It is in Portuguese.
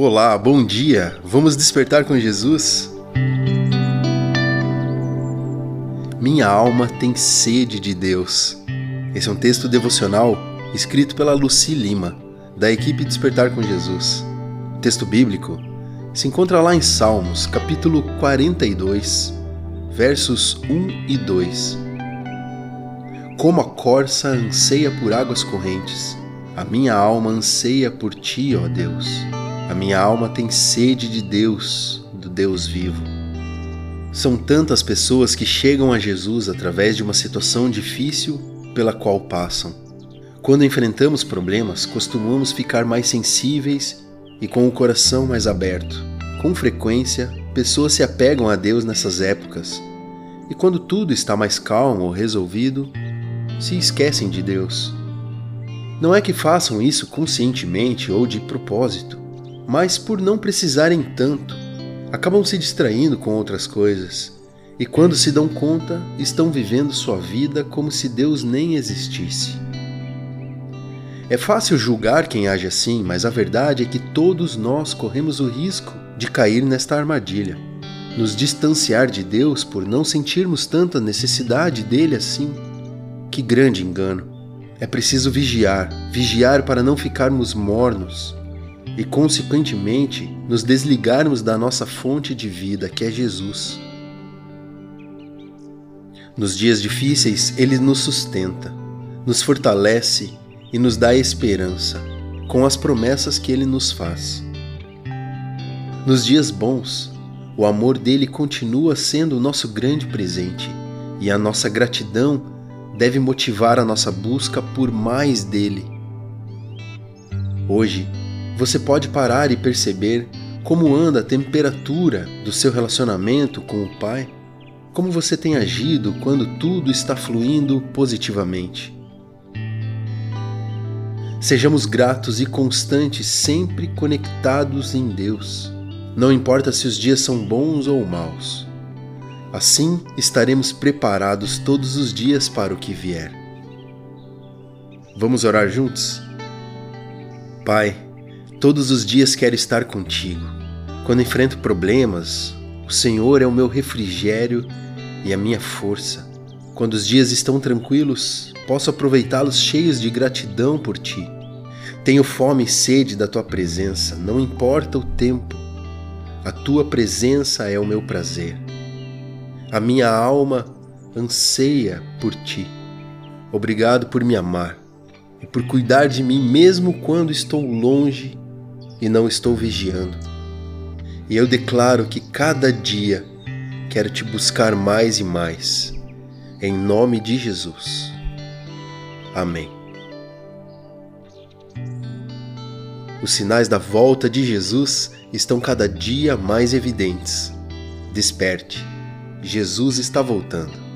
Olá, bom dia! Vamos despertar com Jesus? Minha alma tem sede de Deus. Esse é um texto devocional escrito pela Luci Lima, da equipe Despertar com Jesus. O texto bíblico se encontra lá em Salmos, capítulo 42, versos 1 e 2. Como a corça anseia por águas correntes, a minha alma anseia por ti, ó Deus. A minha alma tem sede de Deus, do Deus vivo. São tantas pessoas que chegam a Jesus através de uma situação difícil pela qual passam. Quando enfrentamos problemas, costumamos ficar mais sensíveis e com o coração mais aberto. Com frequência, pessoas se apegam a Deus nessas épocas, e quando tudo está mais calmo ou resolvido, se esquecem de Deus. Não é que façam isso conscientemente ou de propósito, mas por não precisarem tanto, acabam se distraindo com outras coisas e, quando se dão conta, estão vivendo sua vida como se Deus nem existisse. É fácil julgar quem age assim, mas a verdade é que todos nós corremos o risco de cair nesta armadilha, nos distanciar de Deus por não sentirmos tanta necessidade dele assim. Que grande engano! É preciso vigiar, vigiar para não ficarmos mornos e, consequentemente, nos desligarmos da nossa fonte de vida, que é Jesus. Nos dias difíceis, Ele nos sustenta, nos fortalece e nos dá esperança com as promessas que Ele nos faz. Nos dias bons, o amor dele continua sendo o nosso grande presente e a nossa gratidão deve motivar a nossa busca por mais dele. Hoje, você pode parar e perceber como anda a temperatura do seu relacionamento com o Pai, como você tem agido quando tudo está fluindo positivamente. Sejamos gratos e constantes, sempre conectados em Deus. Não importa se os dias são bons ou maus. Assim estaremos preparados todos os dias para o que vier. Vamos orar juntos? Pai, todos os dias quero estar contigo. Quando enfrento problemas, o Senhor é o meu refrigério e a minha força. Quando os dias estão tranquilos, posso aproveitá-los cheios de gratidão por ti. Tenho fome e sede da tua presença, não importa o tempo. A tua presença é o meu prazer. A minha alma anseia por ti. Obrigado por me amar e por cuidar de mim mesmo quando estou longe e não estou vigiando. E eu declaro que cada dia quero te buscar mais e mais. Em nome de Jesus. Amém. Os sinais da volta de Jesus estão cada dia mais evidentes. Desperte Jesus está voltando.